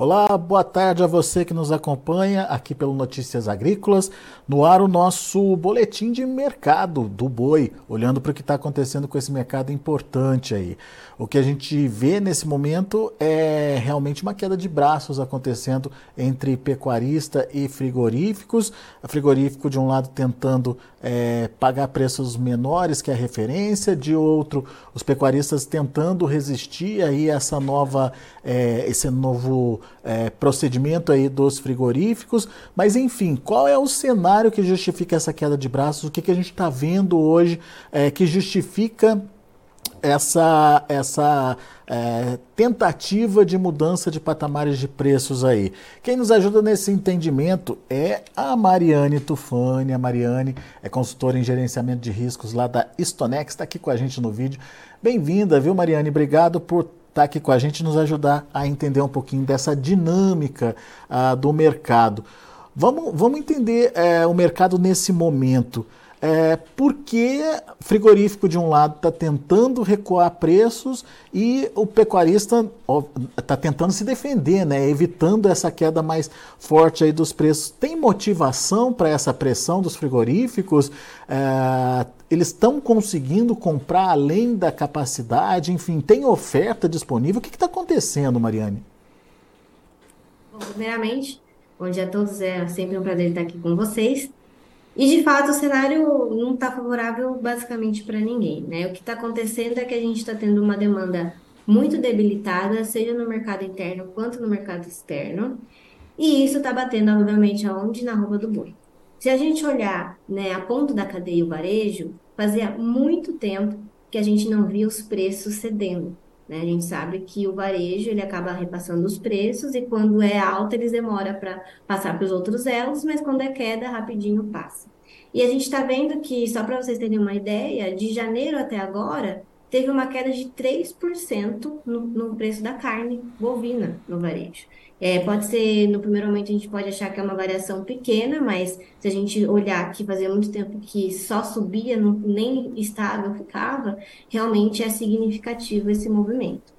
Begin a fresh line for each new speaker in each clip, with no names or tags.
Olá, boa tarde a você que nos acompanha aqui pelo Notícias Agrícolas. No ar o nosso boletim de mercado do boi, olhando para o que está acontecendo com esse mercado importante aí. O que a gente vê nesse momento é realmente uma queda de braços acontecendo entre pecuarista e frigoríficos. A frigorífico de um lado tentando é, pagar preços menores que a referência, de outro os pecuaristas tentando resistir aí a essa nova, é, esse novo é, procedimento aí dos frigoríficos, mas enfim, qual é o cenário que justifica essa queda de braços? O que, que a gente está vendo hoje é, que justifica essa, essa é, tentativa de mudança de patamares de preços aí. Quem nos ajuda nesse entendimento é a Mariane Tufani. A Mariane é consultora em gerenciamento de riscos lá da Stonex, está aqui com a gente no vídeo. Bem-vinda, viu, Mariane? Obrigado por estar tá aqui com a gente nos ajudar a entender um pouquinho dessa dinâmica uh, do mercado. Vamos, vamos entender uh, o mercado nesse momento. É, porque frigorífico de um lado está tentando recuar preços e o pecuarista está tentando se defender, né, evitando essa queda mais forte aí dos preços. Tem motivação para essa pressão dos frigoríficos? É, eles estão conseguindo comprar além da capacidade? Enfim, tem oferta disponível? O que está acontecendo, Mariane?
Bom, primeiramente, bom dia a todos. É sempre um prazer estar aqui com vocês. E de fato o cenário não está favorável basicamente para ninguém, né? O que está acontecendo é que a gente está tendo uma demanda muito debilitada, seja no mercado interno quanto no mercado externo, e isso está batendo, obviamente, aonde? Na roupa do boi. Se a gente olhar né, a ponto da cadeia e o varejo, fazia muito tempo que a gente não via os preços cedendo. Né? A gente sabe que o varejo ele acaba repassando os preços e quando é alta eles demoram para passar para os outros elos, mas quando é queda rapidinho passa. E a gente está vendo que, só para vocês terem uma ideia, de janeiro até agora teve uma queda de 3% no, no preço da carne bovina no varejo. É, pode ser, no primeiro momento, a gente pode achar que é uma variação pequena, mas se a gente olhar que fazia muito tempo que só subia, não, nem estável ficava, realmente é significativo esse movimento.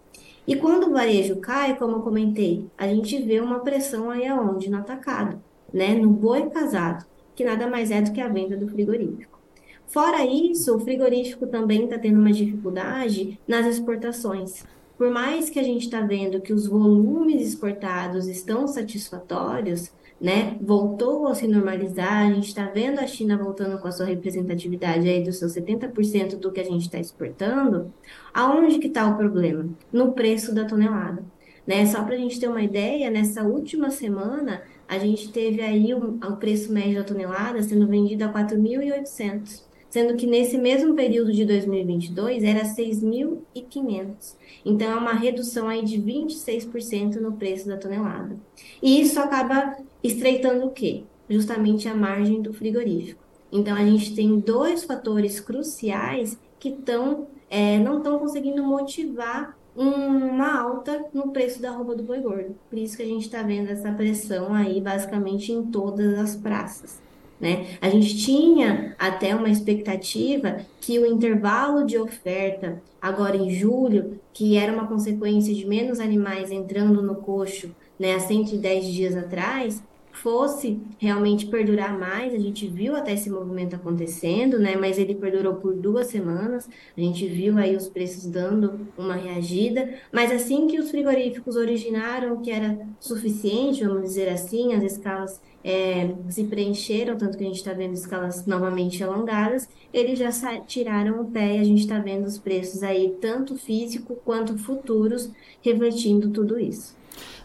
E quando o varejo cai, como eu comentei, a gente vê uma pressão aí aonde? No atacado, né? No boi casado, que nada mais é do que a venda do frigorífico. Fora isso, o frigorífico também está tendo uma dificuldade nas exportações por mais que a gente está vendo que os volumes exportados estão satisfatórios, né, voltou a se normalizar, a gente está vendo a China voltando com a sua representatividade aí dos seus 70% do que a gente está exportando, aonde que está o problema? No preço da tonelada. Né? Só para a gente ter uma ideia, nessa última semana, a gente teve aí o, preço médio da tonelada sendo vendido a 4.800 sendo que nesse mesmo período de 2022 era 6.500. Então, é uma redução aí de 26% no preço da tonelada. E isso acaba estreitando o quê? Justamente a margem do frigorífico. Então, a gente tem dois fatores cruciais que tão, é, não estão conseguindo motivar uma alta no preço da roupa do boi gordo. Por isso que a gente está vendo essa pressão aí basicamente em todas as praças. Né? A gente tinha até uma expectativa que o intervalo de oferta, agora em julho, que era uma consequência de menos animais entrando no coxo né, há 110 dias atrás, fosse realmente perdurar mais. A gente viu até esse movimento acontecendo, né? Mas ele perdurou por duas semanas. A gente viu aí os preços dando uma reagida. Mas assim que os frigoríficos originaram que era suficiente, vamos dizer assim, as escalas é, se preencheram, tanto que a gente está vendo escalas novamente alongadas, eles já tiraram o pé e a gente está vendo os preços aí, tanto físico quanto futuros, refletindo tudo isso.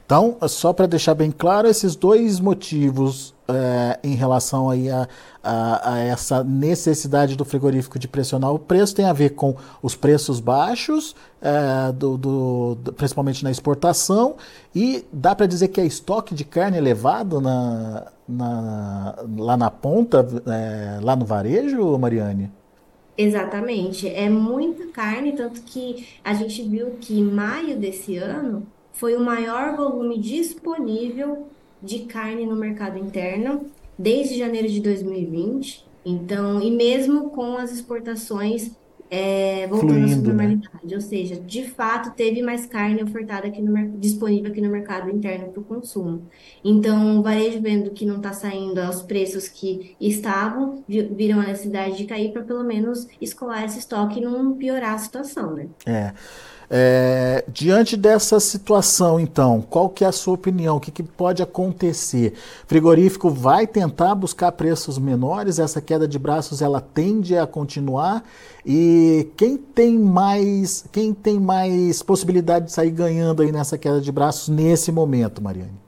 Então, só para deixar bem claro, esses dois motivos é, em relação aí a, a, a, essa necessidade do frigorífico de pressionar o preço tem a ver com os preços baixos, é, do, do, do, principalmente na exportação, e dá para dizer que é estoque de carne elevado na, na, lá na ponta, é, lá no varejo, Mariane?
Exatamente, é muita carne, tanto que a gente viu que em maio desse ano foi o maior volume disponível de carne no mercado interno desde janeiro de 2020. Então, e mesmo com as exportações é, voltando à sua
Fluindo, né?
normalidade. Ou seja, de fato, teve mais carne ofertada aqui no, disponível aqui no mercado interno para o consumo. Então, o varejo vendo que não está saindo aos preços que estavam, vi- viram a necessidade de cair para pelo menos escoar esse estoque e não piorar a situação, né?
É. É, diante dessa situação, então, qual que é a sua opinião? O que, que pode acontecer? Frigorífico vai tentar buscar preços menores? Essa queda de braços ela tende a continuar? E quem tem mais, quem tem mais possibilidade de sair ganhando aí nessa queda de braços nesse momento, Mariane?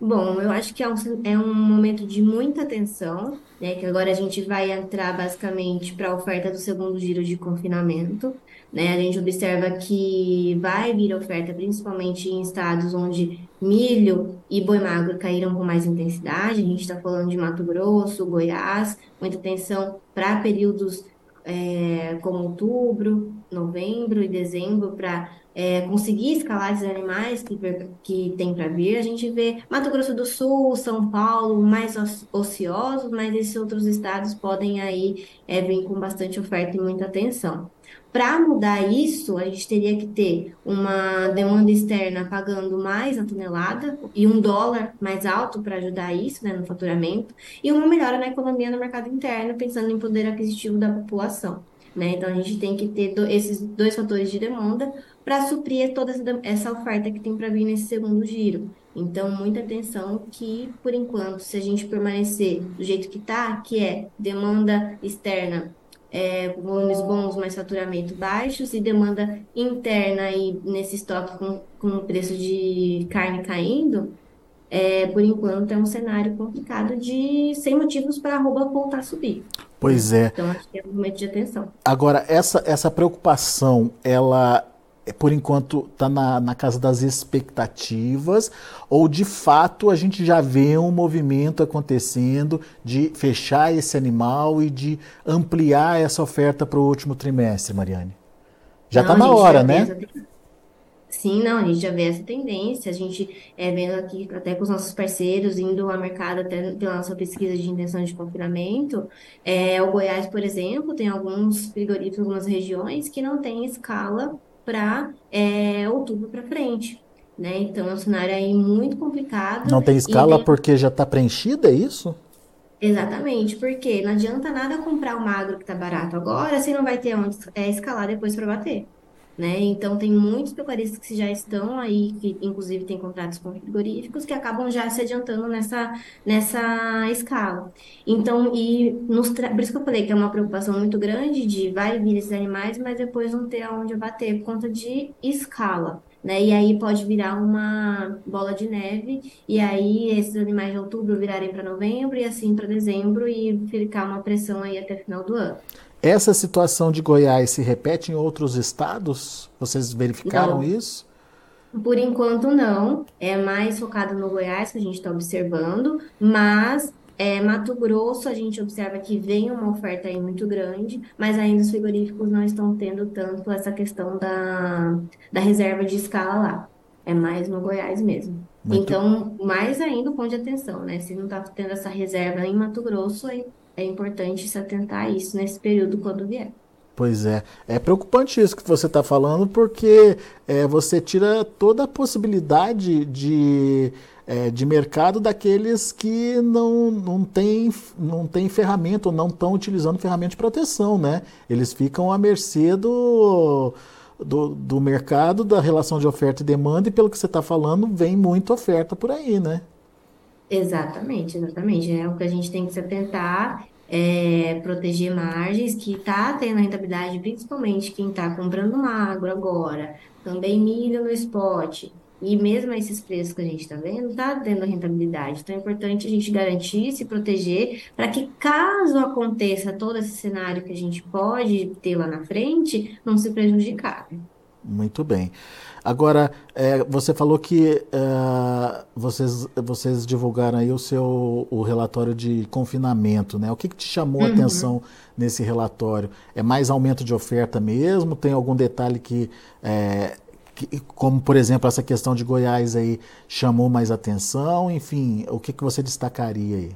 Bom, eu acho que é um, é um momento de muita atenção, né? Que agora a gente vai entrar basicamente para a oferta do segundo giro de confinamento, né? A gente observa que vai vir oferta, principalmente em estados onde milho e boi magro caíram com mais intensidade. A gente está falando de Mato Grosso, Goiás, muita atenção para períodos é, como outubro, novembro e dezembro para é, conseguir escalar esses animais que, que tem para vir. A gente vê Mato Grosso do Sul, São Paulo mais ociosos, mas esses outros estados podem aí é, vir com bastante oferta e muita atenção. Para mudar isso, a gente teria que ter uma demanda externa pagando mais a tonelada e um dólar mais alto para ajudar isso, né, no faturamento, e uma melhora na economia no mercado interno, pensando em poder aquisitivo da população. Né? Então, a gente tem que ter do, esses dois fatores de demanda para suprir toda essa, essa oferta que tem para vir nesse segundo giro. Então, muita atenção que, por enquanto, se a gente permanecer do jeito que está, que é demanda externa é, volumes bons, mas faturamento baixos, e demanda interna aí nesse estoque com, com o preço de carne caindo, é, por enquanto é um cenário complicado de sem motivos para a arroba voltar a subir.
Pois é.
Então acho que é um momento de atenção.
Agora, essa, essa preocupação, ela por enquanto está na, na casa das expectativas, ou de fato a gente já vê um movimento acontecendo de fechar esse animal e de ampliar essa oferta para o último trimestre, Mariane? Já está na hora, né?
Sim, não, a gente já vê essa tendência, a gente é vendo aqui até com os nossos parceiros, indo ao mercado até pela nossa pesquisa de intenção de confinamento, é, o Goiás, por exemplo, tem alguns frigoríficos, algumas regiões que não tem escala para é, outubro para frente. Né? Então é um cenário aí muito complicado.
Não tem escala tem... porque já está preenchida, é isso?
Exatamente, porque não adianta nada comprar o magro que está barato agora, se não vai ter onde é, escalar depois para bater. Né? Então, tem muitos pecuaristas que já estão aí, que inclusive têm contratos com frigoríficos, que acabam já se adiantando nessa, nessa escala. Então, e nos tra... por isso que eu falei que é uma preocupação muito grande de vai vir esses animais, mas depois não ter aonde abater por conta de escala. Né? E aí pode virar uma bola de neve, e aí esses animais de outubro virarem para novembro, e assim para dezembro, e ficar uma pressão aí até final do ano.
Essa situação de Goiás se repete em outros estados? Vocês verificaram
Não.
isso?
Por enquanto, não. É mais focado no Goiás que a gente está observando, mas é, Mato Grosso a gente observa que vem uma oferta aí muito grande, mas ainda os frigoríficos não estão tendo tanto essa questão da, da reserva de escala lá. É mais no Goiás mesmo.
Muito-
Então, mais ainda o ponto de atenção, né? Se não está tendo essa reserva em Mato Grosso, é, é importante se atentar a isso nesse período quando vier.
Pois é. É preocupante isso que você está falando, porque é, você tira toda a possibilidade de, é, de mercado daqueles que não, não têm não tem ferramenta ou não estão utilizando ferramenta de proteção, né? Eles ficam à mercê do, do, do mercado, da relação de oferta e demanda, e pelo que você está falando, vem muita oferta por aí, né?
Exatamente, exatamente. É o que a gente tem que se atentar, é proteger margens, que está tendo rentabilidade, principalmente quem está comprando magro agora, também milho no spot, e mesmo esses preços que a gente está vendo, está tendo rentabilidade. Então é importante a gente garantir, se proteger, para que caso aconteça todo esse cenário que a gente pode ter lá na frente, não se prejudicar.
Muito bem. Agora, é, você falou que é, vocês, vocês divulgaram aí o seu o relatório de confinamento, né? O que, que te chamou a
Uhum.
atenção nesse relatório? É mais aumento de oferta mesmo? Tem algum detalhe que, é, que- como por exemplo essa questão de Goiás aí chamou mais atenção? Enfim, o que, que você destacaria aí?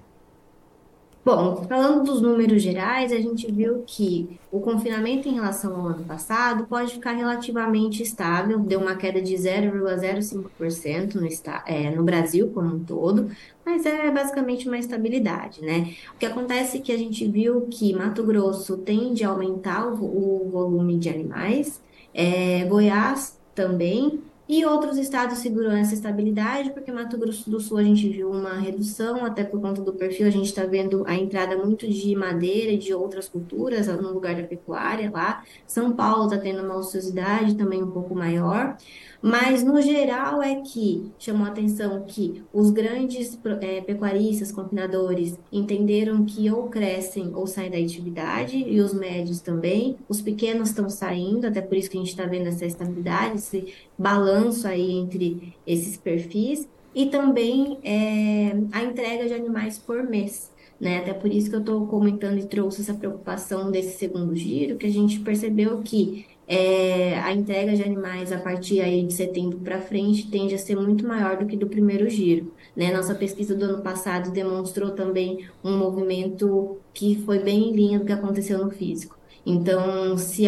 Bom, falando dos números gerais, a gente viu que o confinamento em relação ao ano passado pode ficar relativamente estável, deu uma queda de 0,05% no, é, no Brasil como um todo, mas é basicamente uma estabilidade, né? O que acontece é que a gente viu que Mato Grosso tende a aumentar o, o volume de animais, é, Goiás também. E outros estados seguram essa estabilidade, porque Mato Grosso do Sul a gente viu uma redução, até por conta do perfil, a gente está vendo a entrada muito de madeira e de outras culturas no lugar da pecuária lá. São Paulo está tendo uma ociosidade também um pouco maior, mas no geral é que chamou a atenção que os grandes eh, pecuaristas, confinadores, entenderam que ou crescem ou saem da atividade, e os médios também. Os pequenos estão saindo, até por isso que a gente está vendo essa estabilidade, esse balanço aí entre esses perfis e também é, a entrega de animais por mês, né? Até por isso que eu estou comentando e trouxe essa preocupação desse segundo giro, que a gente percebeu que é, a entrega de animais a partir aí de setembro para frente tende a ser muito maior do que do primeiro giro, né? Nossa pesquisa do ano passado demonstrou também um movimento que foi bem em linha do que aconteceu no físico. Então, se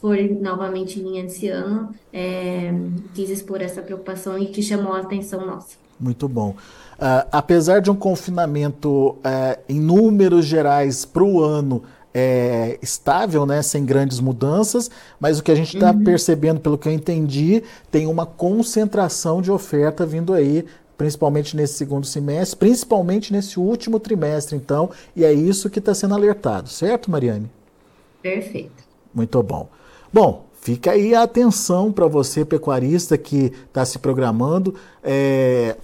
for novamente em linha esse ano, é, quis expor essa preocupação e que chamou a atenção nossa.
Muito bom. Ah, apesar de um confinamento eh, em números gerais para o ano eh, estável, né, sem grandes mudanças, mas o que a gente está percebendo, pelo que eu entendi, tem uma concentração de oferta vindo aí, principalmente nesse segundo semestre, principalmente nesse último trimestre, então, e é isso que está sendo alertado, certo, Mariane?
Perfeito.
Muito bom. Bom, fica aí a atenção para você, pecuarista, que está se programando. É,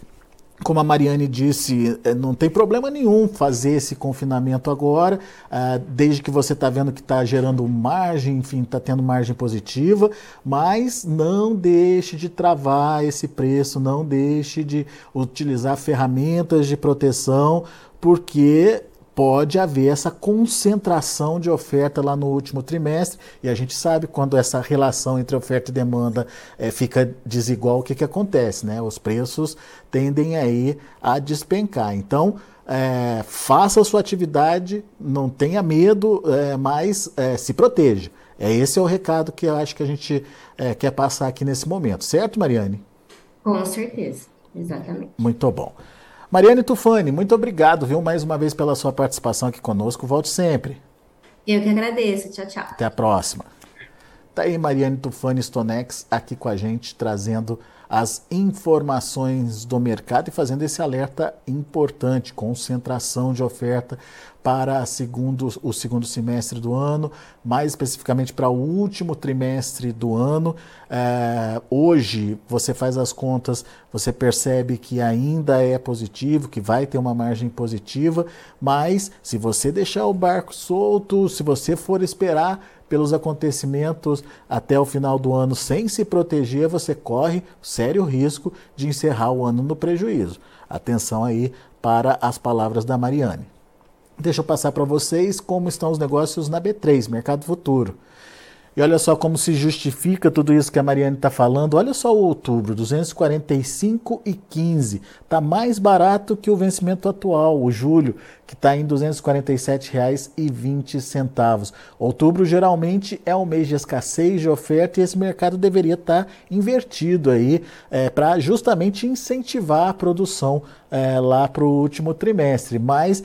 como a Mariane disse, é, não tem problema nenhum fazer esse confinamento agora, ah, desde que você está vendo que está gerando margem, enfim, está tendo margem positiva, mas não deixe de travar esse preço, não deixe de utilizar ferramentas de proteção, porque pode haver essa concentração de oferta lá no último trimestre e a gente sabe quando essa relação entre oferta e demanda eh, fica desigual o que, que acontece, né? Os preços tendem aí a despencar. Então eh, faça a sua atividade, não tenha medo, eh, mas eh, se proteja. É esse é o recado que eu acho que a gente quer passar aqui nesse momento, certo, Mariane?
Com certeza. Exatamente.
Muito bom. Mariane Tufani, muito obrigado, viu, mais uma vez pela sua participação aqui conosco. Volte sempre.
Eu que agradeço. Tchau, tchau.
Até a próxima. Tá aí Mariane Tufani Stonex aqui com a gente, trazendo as informações do mercado e fazendo esse alerta importante, concentração de oferta para segundo, o segundo semestre do ano, mais especificamente para o último trimestre do ano. É, hoje, você faz as contas, você percebe que ainda é positivo, que vai ter uma margem positiva, mas se você deixar o barco solto, se você for esperar pelos acontecimentos até o final do ano sem se proteger, você corre sério risco de encerrar o ano no prejuízo. Atenção aí para as palavras da Mariane. Deixa eu passar para vocês como estão os negócios na B3, Mercado Futuro. E olha só como se justifica tudo isso que a Mariane está falando. Olha só o outubro, 245,15. Está mais barato que o vencimento atual, o julho, que está em R$ 247,20. Outubro geralmente é um mês de escassez de oferta e esse mercado deveria estar tá invertido aí é, para justamente incentivar a produção é, lá para o último trimestre. Mas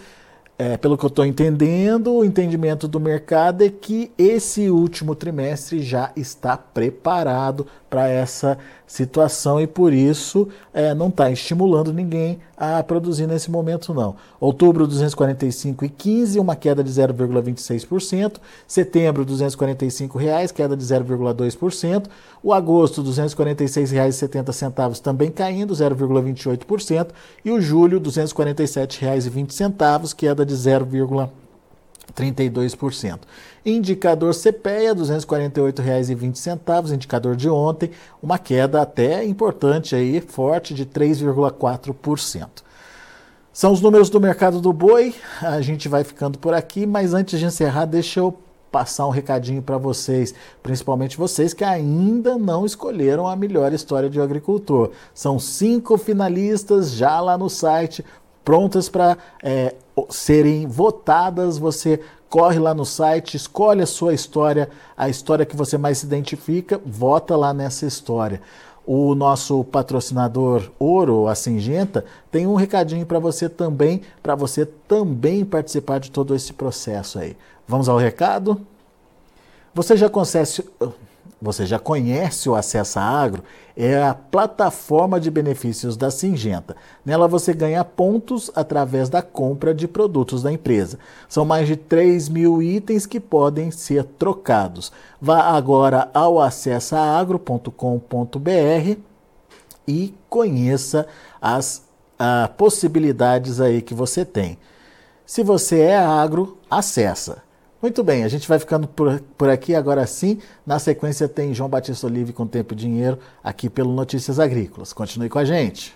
é, pelo que eu estou entendendo, o entendimento do mercado é que esse último trimestre já está preparado para essa situação e por isso é, não está estimulando ninguém a produzir nesse momento não. Outubro 245,15, uma queda de 0,26%. Setembro 245 reais, queda de 0,2%. O agosto 246 reais 70 centavos também caindo 0,28% e o julho 247 reais e 20 centavos, queda de 0,32%. 32%. Indicador CPEA, R$ 248,20, indicador de ontem, uma queda até importante aí, forte de 3,4%. São os números do mercado do boi. A gente vai ficando por aqui, mas antes de encerrar, deixa eu passar um recadinho para vocês, principalmente vocês que ainda não escolheram a melhor história de agricultor. São cinco finalistas já lá no site, prontas para é, serem votadas, você corre lá no site, escolhe a sua história, a história que você mais se identifica, vota lá nessa história. O nosso patrocinador Ouro, a Singenta, tem um recadinho para você também, para você também participar de todo esse processo aí. Vamos ao recado? Você já conhece, você já conhece o Acessa Agro? É a plataforma de benefícios da Singenta. Nela você ganha pontos através da compra de produtos da empresa. São mais de 3 mil itens que podem ser trocados. Vá agora ao acessaagro.com.br e conheça as ah, possibilidades aí que você tem. Se você é agro, acessa. Muito bem, a gente vai ficando por, por aqui agora sim. Na sequência tem João Batista Olive com Tempo e Dinheiro aqui pelo Notícias Agrícolas. Continue com a gente.